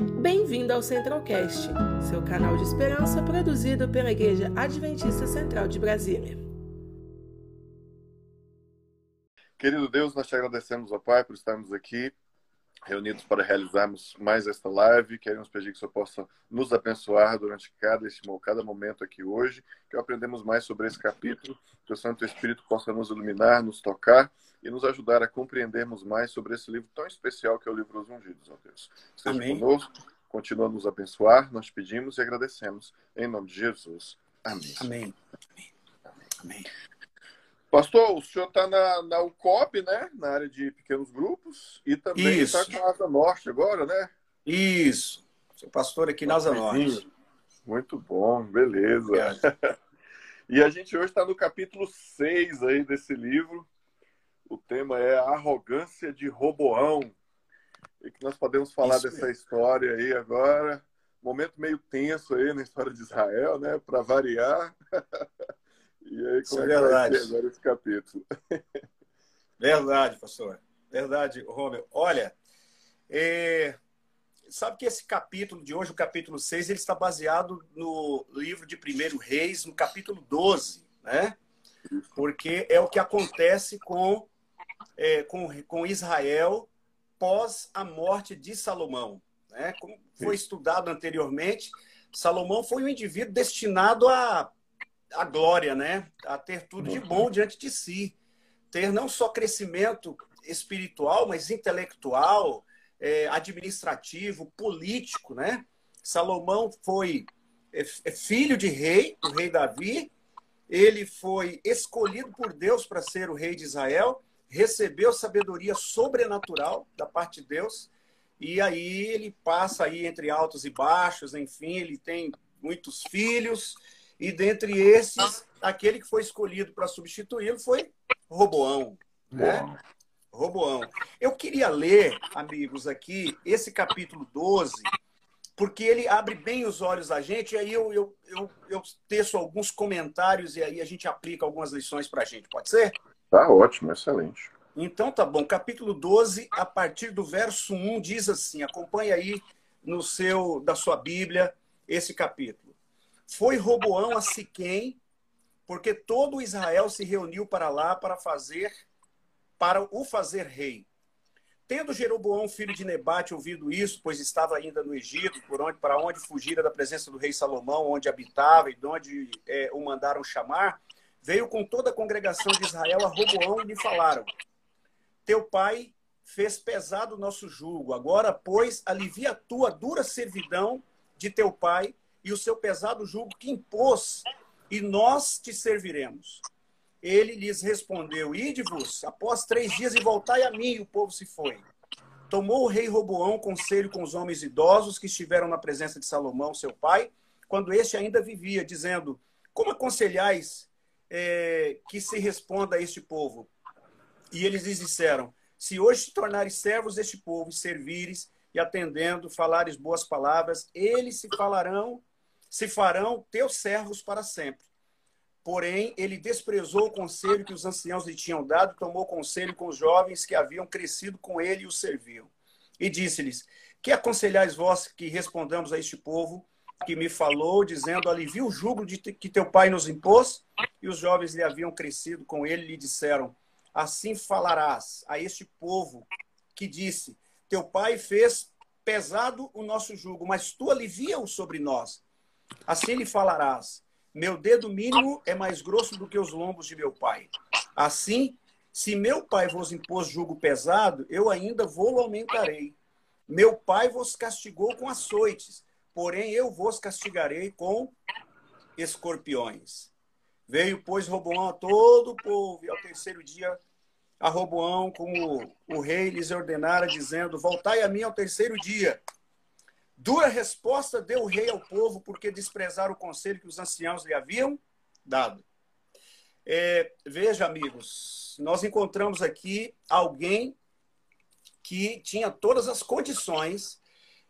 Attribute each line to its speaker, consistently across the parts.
Speaker 1: Bem-vindo ao Centralcast, seu canal de esperança produzido pela Igreja Adventista Central de Brasília.
Speaker 2: Querido Deus, nós te agradecemos, ó Pai, por estarmos aqui reunidos para realizarmos mais esta live. Queremos pedir que o Senhor possa nos abençoar durante cada, cada momento aqui hoje, que aprendemos mais sobre esse capítulo, que o Santo Espírito possa nos iluminar, nos tocar e nos ajudar a compreendermos mais sobre esse livro tão especial que é o livro dos Ungidos, ó Deus. Esteja Amém. conosco, continua a nos abençoar, nós pedimos e agradecemos. Em nome de Jesus. Amém.
Speaker 3: Amém. Amém. Amém.
Speaker 2: Pastor, o senhor está na, na UCOP, né? Na área de pequenos grupos. E também está com a Asa Norte agora, né?
Speaker 3: Isso. Sou pastor aqui na Asa Norte.
Speaker 2: Muito bom, beleza. e a gente hoje está no capítulo 6 aí desse livro. O tema é a arrogância de Roboão. E que nós podemos falar Isso dessa mesmo. história aí agora. Momento meio tenso aí na história de Israel, né? Para variar. E aí, como é, é verdade. agora esse capítulo?
Speaker 3: Verdade, pastor. Verdade, Romeu. Olha, é... sabe que esse capítulo de hoje, o capítulo 6, ele está baseado no livro de 1 Reis, no capítulo 12, né? Porque é o que acontece com, é, com, com Israel pós a morte de Salomão. Né? Como foi estudado anteriormente, Salomão foi um indivíduo destinado a a glória, né? A ter tudo de bom diante de si. Ter não só crescimento espiritual, mas intelectual, é, administrativo, político, né? Salomão foi é, é filho de rei, o rei Davi. Ele foi escolhido por Deus para ser o rei de Israel, recebeu sabedoria sobrenatural da parte de Deus. E aí ele passa aí entre altos e baixos, enfim, ele tem muitos filhos, e dentre esses, aquele que foi escolhido para substituí-lo foi Roboão. Né? Roboão. Eu queria ler, amigos, aqui, esse capítulo 12, porque ele abre bem os olhos da gente, e aí eu, eu, eu, eu teço alguns comentários e aí a gente aplica algumas lições para a gente. Pode ser?
Speaker 2: Tá ótimo, excelente.
Speaker 3: Então tá bom. Capítulo 12, a partir do verso 1, diz assim: acompanha aí no seu da sua Bíblia esse capítulo. Foi Roboão a Siquém, porque todo Israel se reuniu para lá para fazer para o fazer rei. Tendo Jeroboão, filho de Nebate, ouvido isso, pois estava ainda no Egito, por onde para onde fugira da presença do rei Salomão, onde habitava e de onde é, o mandaram chamar, veio com toda a congregação de Israel a Roboão e lhe falaram: Teu pai fez pesado o nosso jugo, agora, pois, alivia a tua dura servidão de teu pai e o seu pesado jugo que impôs, e nós te serviremos. Ele lhes respondeu: Ide-vos, após três dias, e voltai a mim. E o povo se foi. Tomou o rei Roboão conselho com os homens idosos que estiveram na presença de Salomão, seu pai, quando este ainda vivia, dizendo: Como aconselhais é, que se responda a este povo? E eles lhes disseram: Se hoje te tornares servos deste povo e servires, e atendendo, falares boas palavras, eles se falarão se farão teus servos para sempre. Porém, ele desprezou o conselho que os anciãos lhe tinham dado, tomou conselho com os jovens que haviam crescido com ele e o serviam. E disse-lhes: Que aconselhais vós que respondamos a este povo que me falou, dizendo: Alivia o jugo de que teu pai nos impôs? E os jovens lhe haviam crescido com ele lhe disseram: Assim falarás a este povo que disse: Teu pai fez pesado o nosso jugo, mas tu alivia-o sobre nós. Assim lhe falarás: Meu dedo mínimo é mais grosso do que os lombos de meu pai. Assim, se meu pai vos impôs jugo pesado, eu ainda vou aumentarei. Meu pai vos castigou com açoites, porém eu vos castigarei com escorpiões. Veio, pois, Roboão a todo o povo, e ao terceiro dia a Roboão, como o rei lhes ordenara, dizendo: Voltai a mim ao terceiro dia. Dura resposta deu o rei ao povo, porque desprezaram o conselho que os anciãos lhe haviam dado. É, veja, amigos, nós encontramos aqui alguém que tinha todas as condições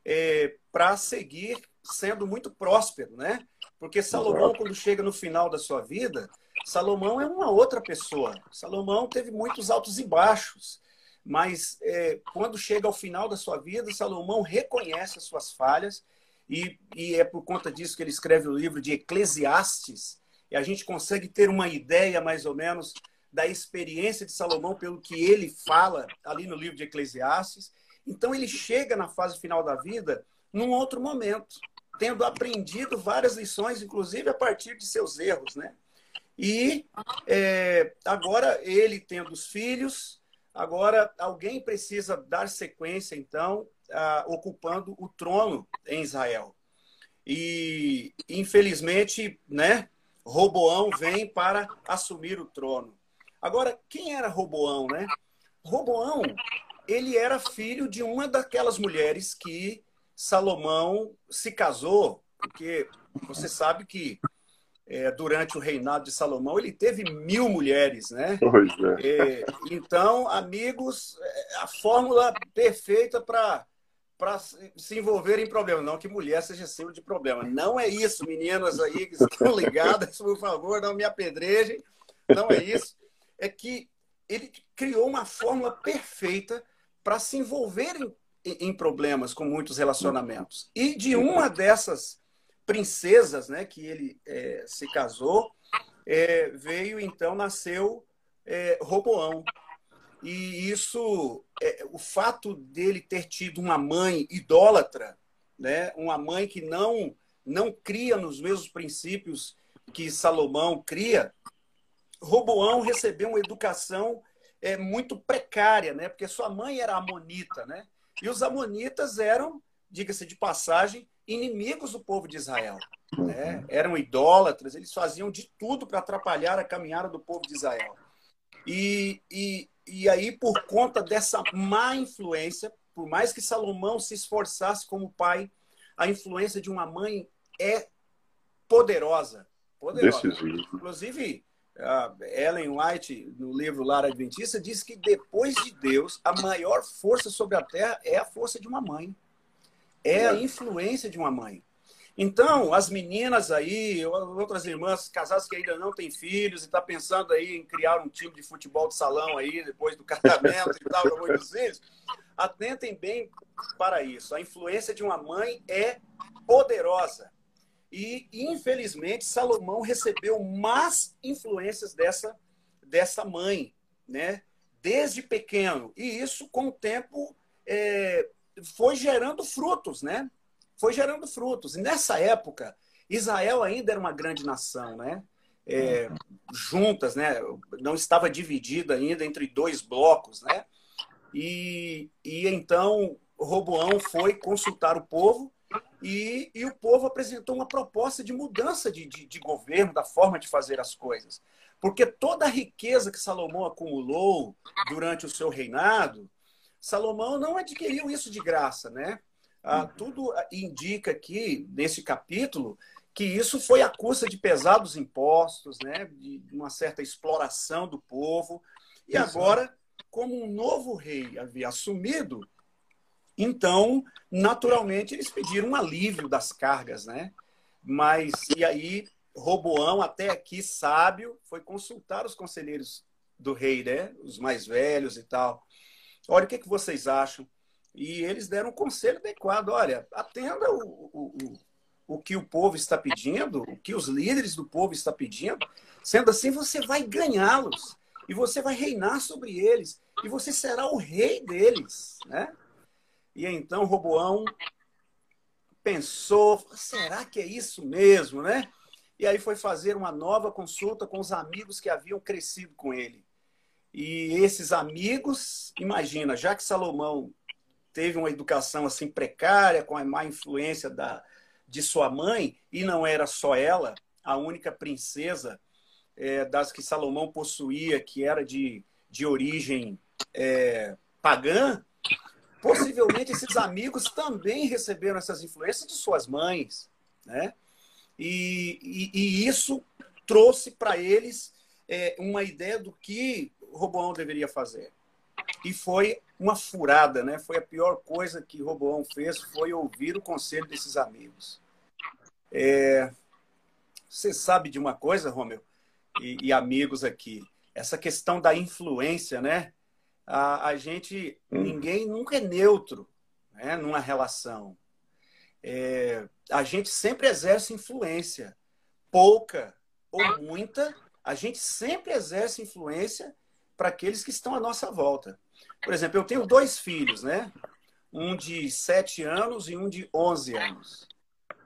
Speaker 3: é, para seguir sendo muito próspero, né? Porque Salomão, quando chega no final da sua vida, Salomão é uma outra pessoa. Salomão teve muitos altos e baixos, mas é, quando chega ao final da sua vida, Salomão reconhece as suas falhas e, e é por conta disso que ele escreve o livro de Eclesiastes. E a gente consegue ter uma ideia, mais ou menos, da experiência de Salomão pelo que ele fala ali no livro de Eclesiastes. Então ele chega na fase final da vida num outro momento, tendo aprendido várias lições, inclusive a partir de seus erros, né? E é, agora ele tendo os filhos, agora alguém precisa dar sequência, então, a, ocupando o trono em Israel. E infelizmente, né? Roboão vem para assumir o trono. Agora, quem era Roboão, né? Roboão, ele era filho de uma daquelas mulheres que Salomão se casou, porque você sabe que é, durante o reinado de Salomão ele teve mil mulheres, né?
Speaker 2: Pois é.
Speaker 3: é então, amigos, é, a fórmula perfeita para para se envolver em problemas. Não que mulher seja símbolo de problema. Não é isso, meninas aí que estão ligadas, por favor, não me apedrejem. Não é isso é que ele criou uma fórmula perfeita para se envolver em, em, problemas com muitos relacionamentos. E de uma dessas princesas né, que ele é, se casou, é, veio então, nasceu é, Roboão. E isso, é, o fato dele ter tido uma mãe idólatra, né, uma mãe que não, não cria nos mesmos princípios que Salomão cria, Roboão recebeu uma educação é, muito precária, né? Porque sua mãe era amonita, né? E os amonitas eram, diga-se de passagem, inimigos do povo de Israel. Né? Eram idólatras, eles faziam de tudo para atrapalhar a caminhada do povo de Israel. E, e, e aí, por conta dessa má influência, por mais que Salomão se esforçasse como pai, a influência de uma mãe é poderosa. Poderosa. Inclusive, Ellen White, no livro Lar Adventista, diz que depois de Deus, a maior força sobre a terra é a força de uma mãe. É a influência de uma mãe. Então, as meninas aí, outras irmãs, casadas que ainda não têm filhos e está pensando aí em criar um time de futebol de salão aí, depois do casamento e tal, muitos filhos, atentem bem para isso. A influência de uma mãe é poderosa. E, infelizmente, Salomão recebeu más influências dessa, dessa mãe, né? desde pequeno. E isso, com o tempo, é, foi gerando frutos, né? Foi gerando frutos. E nessa época, Israel ainda era uma grande nação, né? É, juntas, né? Não estava dividida ainda entre dois blocos, né? E, e então Roboão foi consultar o povo e, e o povo apresentou uma proposta de mudança de, de, de governo, da forma de fazer as coisas. Porque toda a riqueza que Salomão acumulou durante o seu reinado, Salomão não adquiriu isso de graça, né? Ah, tudo indica aqui, nesse capítulo, que isso foi a custa de pesados impostos, né? de uma certa exploração do povo. E agora, como um novo rei havia assumido, então, naturalmente, eles pediram um alívio das cargas, né? Mas, e aí, Roboão, até aqui sábio, foi consultar os conselheiros do rei, né? Os mais velhos e tal. Olha, o que, que vocês acham? E eles deram um conselho adequado. Olha, atenda o, o, o, o que o povo está pedindo, o que os líderes do povo estão pedindo. Sendo assim, você vai ganhá-los. E você vai reinar sobre eles. E você será o rei deles, né? E então Roboão pensou: será que é isso mesmo, né? E aí foi fazer uma nova consulta com os amigos que haviam crescido com ele. E esses amigos, imagina, já que Salomão teve uma educação assim precária, com a má influência da, de sua mãe, e não era só ela, a única princesa é, das que Salomão possuía, que era de, de origem é, pagã, possivelmente esses amigos também receberam essas influências de suas mães, né? E, e, e isso trouxe para eles é, uma ideia do que Roboão deveria fazer. E foi uma furada, né? Foi a pior coisa que Roboão fez, foi ouvir o conselho desses amigos. É... Você sabe de uma coisa, Romeu, e, e amigos aqui, essa questão da influência, né? a, a gente, hum. ninguém nunca é neutro né, numa relação. É, a gente sempre exerce influência, pouca ou muita, a gente sempre exerce influência para aqueles que estão à nossa volta. Por exemplo, eu tenho dois filhos, né? Um de 7 anos e um de 11 anos.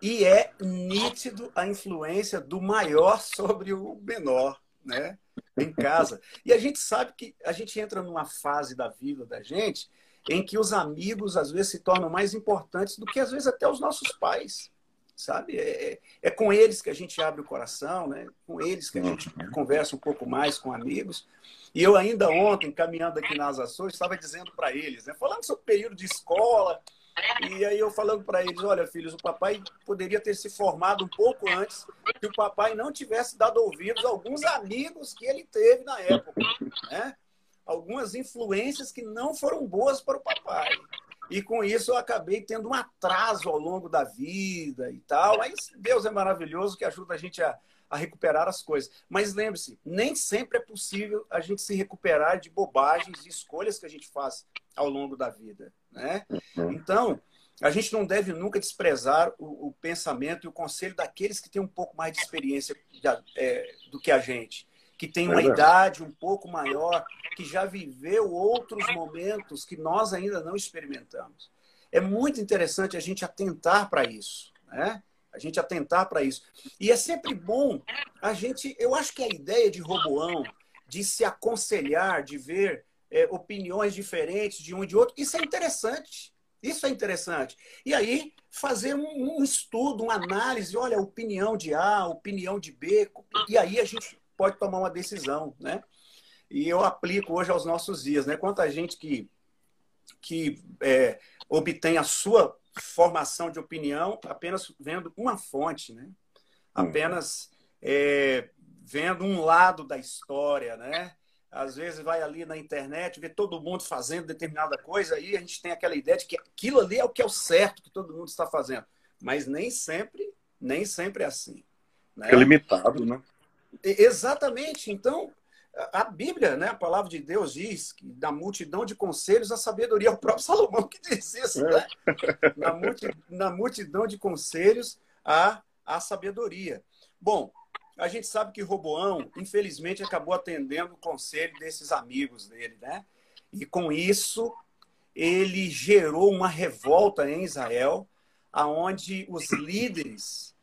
Speaker 3: E é nítido a influência do maior sobre o menor, né? Em casa. E a gente sabe que a gente entra numa fase da vida da gente em que os amigos às vezes se tornam mais importantes do que às vezes até os nossos pais sabe? É, é, é, com eles que a gente abre o coração, né? Com eles que a gente uhum. conversa um pouco mais com amigos. E eu ainda ontem, caminhando aqui nas Açores, estava dizendo para eles, né? Falando sobre o período de escola, e aí eu falando para eles, olha, filhos, o papai poderia ter se formado um pouco antes, se o papai não tivesse dado ouvidos a alguns amigos que ele teve na época, né? Algumas influências que não foram boas para o papai. E com isso eu acabei tendo um atraso ao longo da vida e tal. Mas Deus é maravilhoso que ajuda a gente a, a recuperar as coisas. Mas lembre-se, nem sempre é possível a gente se recuperar de bobagens e escolhas que a gente faz ao longo da vida. Né? Uhum. Então, a gente não deve nunca desprezar o, o, pensamento e o conselho daqueles que têm um pouco mais de experiência de, é, do que a gente que tem uma é idade um pouco maior, que já viveu outros momentos que nós ainda não experimentamos. É muito interessante a gente atentar para isso, né? A gente atentar para isso. E é sempre bom a gente. Eu acho que a ideia de Roboão, de se aconselhar, de ver é, opiniões diferentes de um e de outro, isso é interessante. Isso é interessante. E aí, fazer um, um estudo, uma análise, olha, opinião de A, opinião de B, e aí a gente pode tomar uma decisão, né? E eu aplico hoje aos nossos dias, né? Quanta gente que, que é, obtém a sua formação de opinião apenas vendo uma fonte, né? Hum. Apenas é, vendo um lado da história, né? Às vezes vai ali na internet, vê todo mundo fazendo determinada coisa, aí a gente tem aquela ideia de que aquilo ali é o que é o certo que todo mundo está fazendo. Mas nem sempre, nem sempre é assim.
Speaker 2: Né? É limitado, né?
Speaker 3: Exatamente. Então, a Bíblia, né, a palavra de Deus diz que da multidão de conselhos a sabedoria, é o próprio Salomão que diz isso, né? Na, multi, na multidão de conselhos a, a sabedoria. Bom, a gente sabe que Roboão, infelizmente, acabou atendendo o conselho desses amigos dele, né? E com isso, ele gerou uma revolta em Israel, aonde os líderes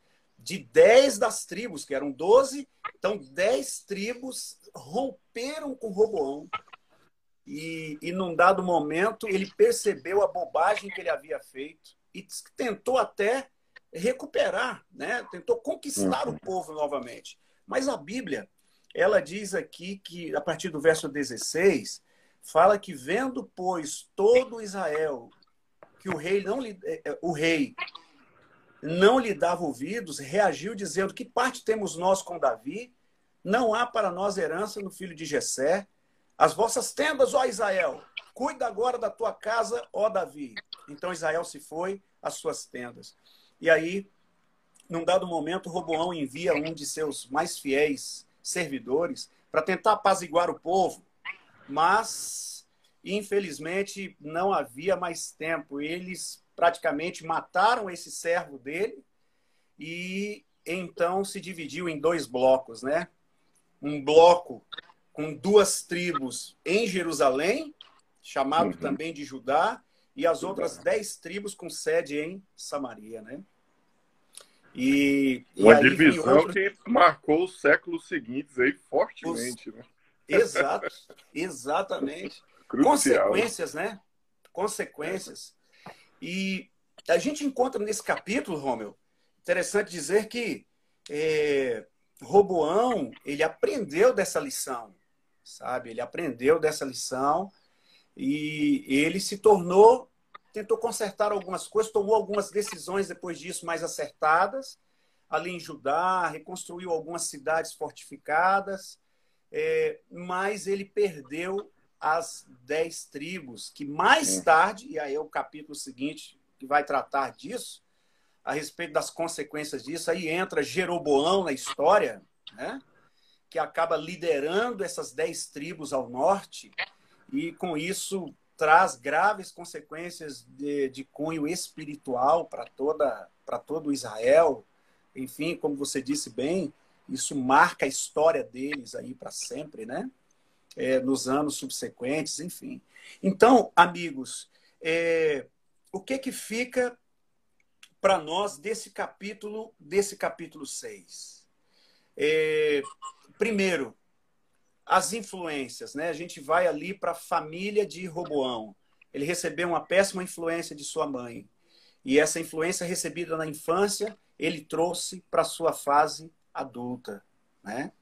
Speaker 3: de 10 das tribos, que eram 12, então 10 tribos romperam com Roboão. E, e num dado momento ele percebeu a bobagem que ele havia feito e tentou até recuperar, né? tentou conquistar uhum. o povo novamente. Mas a Bíblia, ela diz aqui que, a partir do verso 16, fala que vendo, pois, todo Israel que o rei não lhe, eh, eh, o rei não lhe dava ouvidos, reagiu dizendo: Que parte temos nós com Davi? Não há para nós herança no filho de Jessé. As vossas tendas, ó Israel, cuida agora da tua casa, ó Davi. Então Israel se foi às suas tendas. E aí, num dado momento, Roboão envia um de seus mais fiéis servidores para tentar apaziguar o povo, mas infelizmente não havia mais tempo. Eles praticamente mataram esse servo dele e então se dividiu em dois blocos, né? Um bloco com duas tribos em Jerusalém, chamado uhum. também de Judá, e as outras dez tribos com sede em Samaria, né?
Speaker 2: E, Uma e divisão outro... que marcou os séculos seguintes aí fortemente, os... né?
Speaker 3: Exato, exatamente. Crucial. Consequências, né? Consequências. E a gente encontra nesse capítulo, Romeu, interessante dizer que é, Roboão, ele aprendeu dessa lição, sabe? Ele aprendeu dessa lição e ele se tornou, tentou consertar algumas coisas, tomou algumas decisões depois disso mais acertadas, ali em Judá, reconstruiu algumas cidades fortificadas, é, mas ele perdeu as dez tribos, que mais tarde, e aí é o capítulo seguinte que vai tratar disso, a respeito das consequências disso, aí entra Jeroboão na história, né? que acaba liderando essas dez tribos ao norte, e com isso traz graves consequências de, de cunho espiritual para toda para todo Israel. Enfim, como você disse bem, isso marca a história deles aí para sempre, né? É, nos anos subsequentes, enfim. Então, amigos, é, o que que fica para nós desse capítulo, desse capítulo 6? É, primeiro, as influências, né? A gente vai ali para a família de Roboão. Ele recebeu uma péssima influência de sua mãe. E essa influência recebida na infância, ele trouxe para sua fase adulta, né?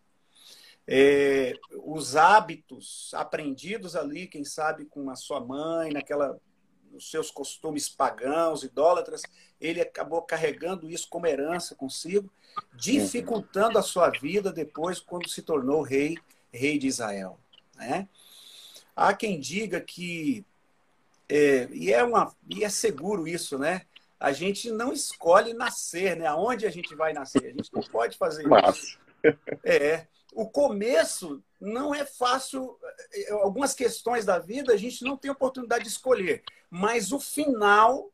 Speaker 3: É, os hábitos aprendidos ali, quem sabe com a sua mãe, naquela os seus costumes pagãos, idólatras, ele acabou carregando isso como herança consigo, dificultando a sua vida depois quando se tornou rei, rei de Israel. Né? Há quem diga que é, e é uma e é seguro isso, né? A gente não escolhe nascer, né? Aonde a gente vai nascer? A gente não pode fazer isso. É, o começo não é fácil. É, algumas questões da vida a gente não tem oportunidade de escolher, mas o final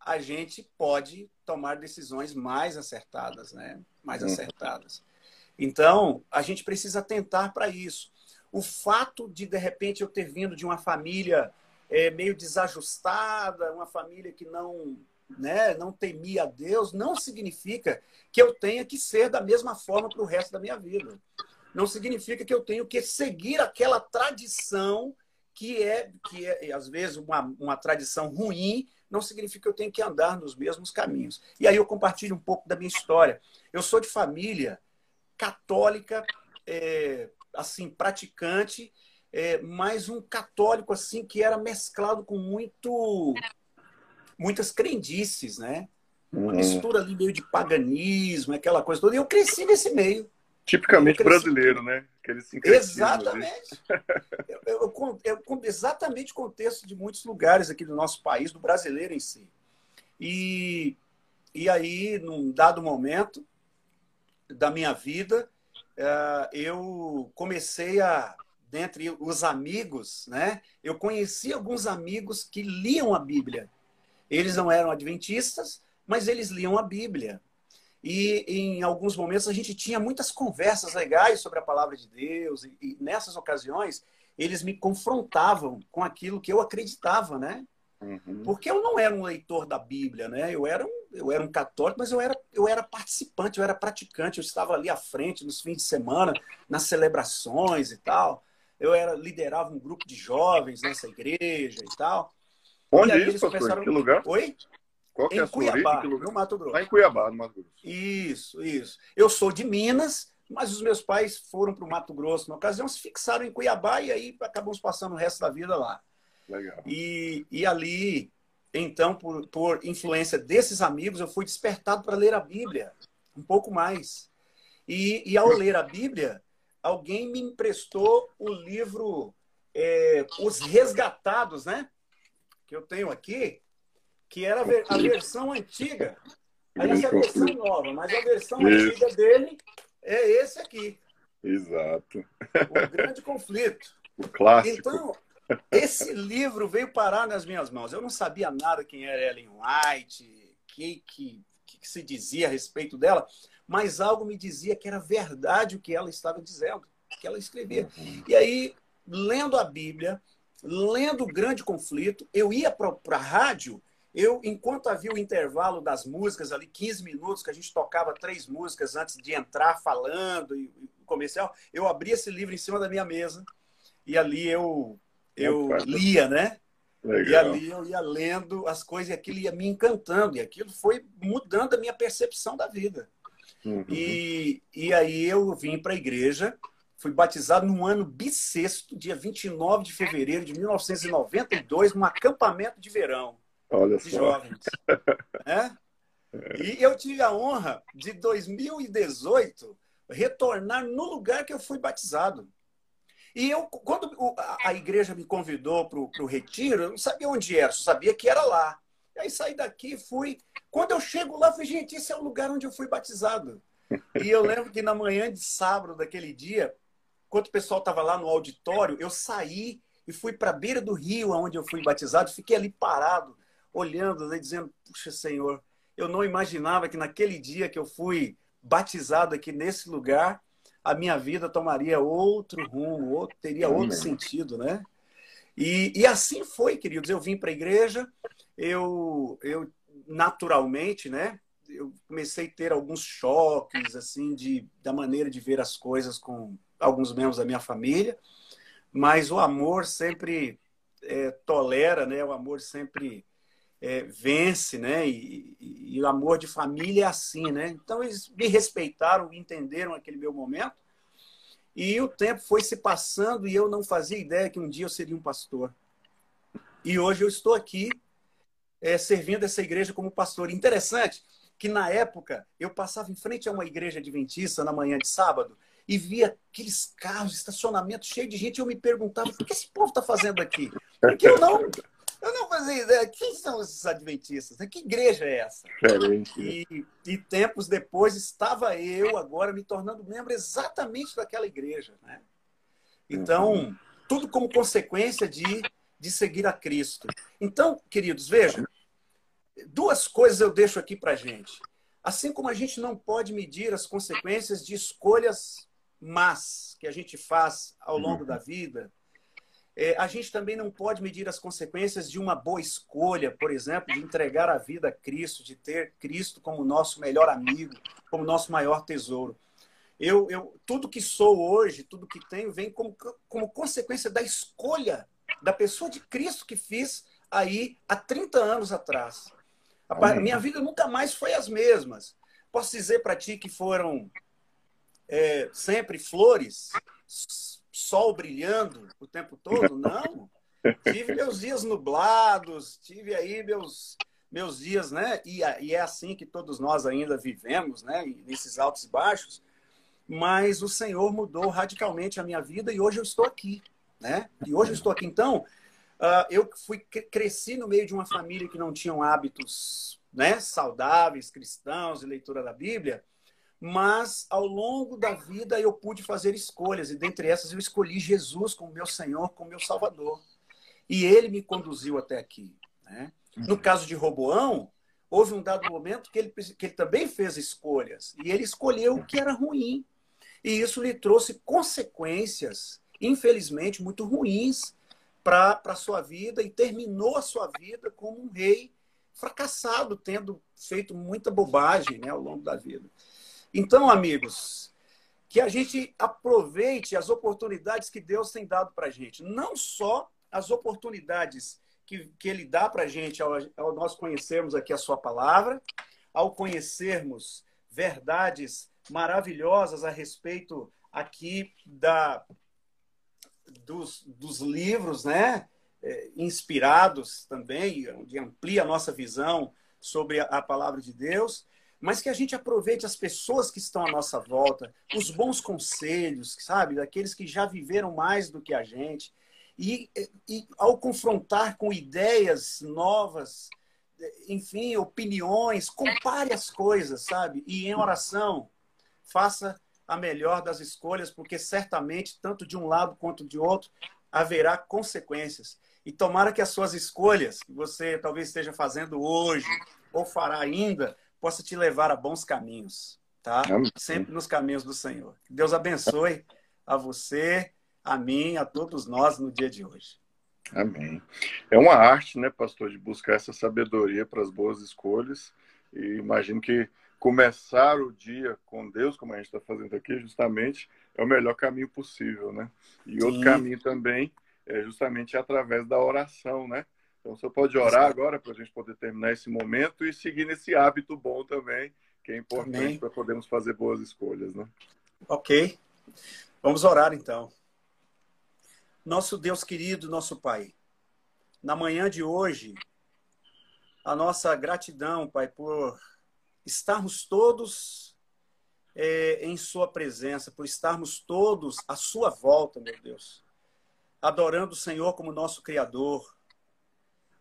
Speaker 3: a gente pode tomar decisões mais acertadas, né? Mais uhum. acertadas. Então, a gente precisa atentar para isso. O fato de, de repente, eu ter vindo de uma família é, meio desajustada, uma família que não, né, não temia a Deus, não significa que eu tenha que ser da mesma forma para o resto da minha vida. Não significa que eu tenho que seguir aquela tradição que é, que é às vezes, uma, uma tradição ruim, não significa que eu tenho que andar nos mesmos caminhos. E aí eu compartilho um pouco da minha história. Eu sou de família católica, é, assim, praticante, é, mas um católico assim que era mesclado com muito muitas crendices, né? Uma uhum. mistura ali meio de paganismo, aquela coisa toda. E eu cresci nesse meio.
Speaker 2: Tipicamente brasileiro, né?
Speaker 3: Exatamente. eu, eu, eu, eu, exatamente o contexto de muitos lugares aqui do nosso país, do brasileiro em si. E, e aí, num dado momento da minha vida, uh, eu comecei a, dentre os amigos, né? Eu conheci alguns amigos que liam a Bíblia. Eles não eram adventistas, mas eles liam a Bíblia. E em alguns momentos a gente tinha muitas conversas legais sobre a palavra de Deus, e, e nessas ocasiões eles me confrontavam com aquilo que eu acreditava, né? Uhum. Porque eu não era um leitor da Bíblia, né? Eu era um, eu era um católico, mas eu era, eu era participante, eu era praticante, eu estava ali à frente nos fins de semana, nas celebrações e tal. Eu era liderava um grupo de jovens nessa igreja e tal.
Speaker 2: Onde é isso, pastor? Em que lugar?
Speaker 3: Oi?
Speaker 2: Qual que é em
Speaker 3: é a Cuiabá, no Mato Grosso.
Speaker 2: Lá em Cuiabá, no Mato Grosso.
Speaker 3: Isso, isso. Eu sou de Minas, mas os meus pais foram para o Mato Grosso na ocasião, se fixaram em Cuiabá e aí acabamos passando o resto da vida lá.
Speaker 2: Legal.
Speaker 3: E, e ali, então, por, por influência desses amigos, eu fui despertado para ler a Bíblia um pouco mais. E, e ao ler a Bíblia, alguém me emprestou o livro é, Os Resgatados, né? Que eu tenho aqui que era a versão antiga. Aí essa é a versão nova, mas a versão Isso. antiga dele é esse aqui.
Speaker 2: Exato.
Speaker 3: O grande conflito.
Speaker 2: O clássico.
Speaker 3: Então, esse livro veio parar nas minhas mãos. Eu não sabia nada quem era Ellen White, o que, que, que se dizia a respeito dela, mas algo me dizia que era verdade o que ela estava dizendo, o que ela escrevia. Uhum. E aí, lendo a Bíblia, lendo o grande conflito, eu ia para a rádio eu, enquanto havia o intervalo das músicas ali, 15 minutos, que a gente tocava três músicas antes de entrar falando e, e comercial, eu abria esse livro em cima da minha mesa e ali eu, eu lia, né? Legal. E ali eu ia lendo as coisas e aquilo ia me encantando. E aquilo foi mudando a minha percepção da vida. Uhum. E, e aí eu vim para a igreja, fui batizado no ano bissexto, dia 29 de fevereiro de 1992, num acampamento de verão.
Speaker 2: Olha de só. jovens.
Speaker 3: Né? E eu tive a honra de 2018 retornar no lugar que eu fui batizado. E eu, quando a igreja me convidou para o retiro, eu não sabia onde era, só sabia que era lá. E aí saí daqui, fui. Quando eu chego lá, falei, gente, esse é o lugar onde eu fui batizado. E eu lembro que na manhã de sábado daquele dia, quando o pessoal estava lá no auditório, eu saí e fui para a beira do rio onde eu fui batizado, fiquei ali parado, olhando, né, dizendo: Puxa, Senhor, eu não imaginava que naquele dia que eu fui batizado aqui nesse lugar, a minha vida tomaria outro rumo, outro, teria outro sentido, né? E, e assim foi, queridos. Eu vim para a igreja, eu, eu naturalmente, né? Eu comecei a ter alguns choques, assim, de, da maneira de ver as coisas com alguns membros da minha família, mas o amor sempre é, tolera, né? O amor sempre é, vence, né? E, e, e, o amor de família é assim, né? Então eles me respeitaram, entenderam aquele meu momento. E o tempo foi se passando e eu não fazia ideia que um dia eu seria um pastor. E hoje eu estou aqui é, servindo essa igreja como pastor. Interessante que na época eu passava em frente a uma igreja adventista na manhã de sábado e via aqueles carros, estacionamento cheio de gente. E eu me perguntava: o que esse povo está fazendo aqui? Porque eu não eu não fazia ideia. Quem são esses adventistas? Que igreja é essa?
Speaker 2: Diferente. Né?
Speaker 3: E, e, tempos depois estava eu agora me tornando membro exatamente daquela igreja. Né? Então, uhum. tudo como consequência de, de seguir a Cristo. Então, queridos, vejam, duas coisas eu deixo aqui para gente. Assim como a gente não pode medir as consequências de escolhas más que a gente faz ao longo uhum. da vida, é, a gente também não pode medir as consequências de uma boa escolha, por exemplo, de entregar a vida a Cristo, de ter Cristo como nosso melhor amigo, como nosso maior tesouro. Eu, eu tudo que sou hoje, tudo que tenho, vem como, como consequência da escolha da pessoa de Cristo que fiz aí há 30 anos atrás. A minha vida nunca mais foi as mesmas. Posso dizer para ti que foram é, sempre flores, sol brilhando o tempo todo, não. Tive meus dias nublados, tive aí meus, meus dias, né? E, e é assim que todos nós ainda vivemos, né? Nesses altos e baixos. Mas o Senhor mudou radicalmente a minha vida e hoje eu estou aqui, né? E hoje eu estou aqui. Então, uh, eu fui cresci no meio de uma família que não tinham hábitos, né? Saudáveis, cristãos e leitura da Bíblia mas ao longo da vida eu pude fazer escolhas, e dentre essas eu escolhi Jesus como meu Senhor, como meu Salvador. E ele me conduziu até aqui. Né? No uhum. caso de Roboão, houve um dado momento que ele, que ele também fez escolhas, e ele escolheu o que era ruim. E isso lhe trouxe consequências, infelizmente, muito ruins para a sua vida, e terminou a sua vida como um rei fracassado, tendo feito muita bobagem né, ao longo da vida. Então, amigos, que a gente aproveite as oportunidades que Deus tem dado para a gente. Não só as oportunidades que, que Ele dá para a gente ao, ao nós conhecermos aqui a Sua palavra, ao conhecermos verdades maravilhosas a respeito aqui da, dos, dos livros, né? É, inspirados também, onde amplia a nossa visão sobre a, a palavra de Deus, mas que a gente aproveite as pessoas que estão à nossa volta, os bons conselhos, sabe, daqueles que já viveram mais do que a gente, e, e ao confrontar com ideias novas, enfim, opiniões, compare as coisas, sabe, e em oração faça a melhor das escolhas, porque certamente tanto de um lado quanto de outro haverá consequências. E tomara que as suas escolhas, que você talvez esteja fazendo hoje ou fará ainda, possa te levar a bons caminhos, tá? Amém. Sempre nos caminhos do Senhor. Deus abençoe a você, a mim, a todos nós no dia de hoje.
Speaker 2: Amém. É uma arte, né, pastor, de buscar essa sabedoria para as boas escolhas. E imagino que começar o dia com Deus, como a gente está fazendo aqui, justamente é o melhor caminho possível, né? E Sim. outro caminho também é justamente através da oração, né? Então, você pode orar agora para a gente poder terminar esse momento e seguir nesse hábito bom também, que é importante para podermos fazer boas escolhas, né?
Speaker 3: Ok. Vamos orar então. Nosso Deus querido, nosso Pai, na manhã de hoje, a nossa gratidão, Pai, por estarmos todos é, em Sua presença, por estarmos todos à Sua volta, meu Deus, adorando o Senhor como nosso Criador,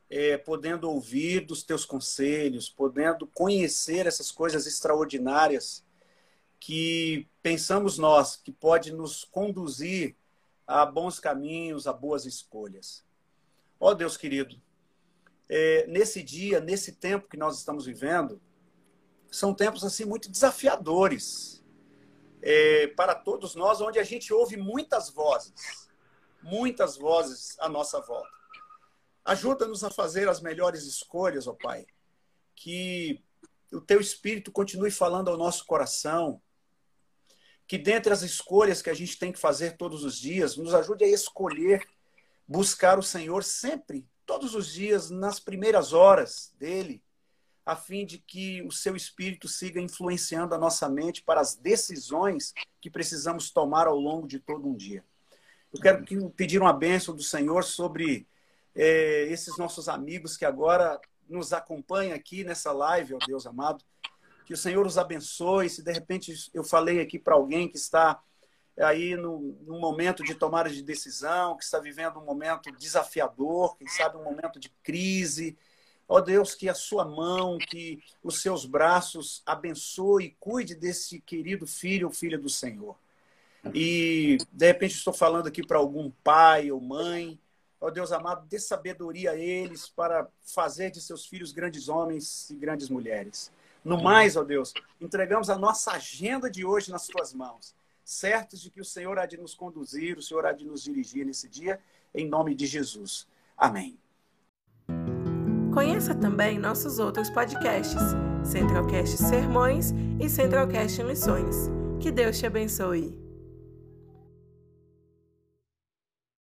Speaker 3: é, podendo ouvir dos teus conselhos, podendo conhecer essas coisas extraordinárias que pensamos nós que pode nos conduzir a bons caminhos, a boas escolhas. Ó oh, Deus querido, é, nesse dia, nesse tempo que nós estamos vivendo, são tempos assim muito desafiadores é, para todos nós, onde a gente ouve muitas vozes, muitas vozes à nossa volta. Ajuda-nos a fazer as melhores escolhas, ó oh Pai, que o Teu Espírito continue falando ao nosso coração, que dentre as escolhas que a gente tem que fazer todos os dias, nos ajude a escolher buscar o Senhor sempre, todos os dias, nas primeiras horas dele, a fim de que o seu espírito siga influenciando a nossa mente para as decisões que precisamos tomar ao longo de todo um dia. Eu quero pedir uma bênção do Senhor sobre é, esses nossos amigos que agora nos acompanham aqui nessa live, ó Deus amado. Que o Senhor os abençoe. Se de repente eu falei aqui para alguém que está aí no, no, momento de tomada de decisão, que está vivendo um momento desafiador, quem sabe um momento de crise. Ó Deus, que a sua mão, que os seus braços abençoe e cuide desse querido filho ou filha do Senhor. E de repente estou falando aqui para algum pai ou mãe. Ó Deus amado, dê sabedoria a eles para fazer de seus filhos grandes homens e grandes mulheres. No mais, ó Deus, entregamos a nossa agenda de hoje nas tuas mãos, certos de que o Senhor há de nos conduzir, o Senhor há de nos dirigir nesse dia, em nome de Jesus. Amém.
Speaker 1: Conheça também nossos outros podcasts, Centralcast Sermões e Centralcast Missões. Que Deus te abençoe.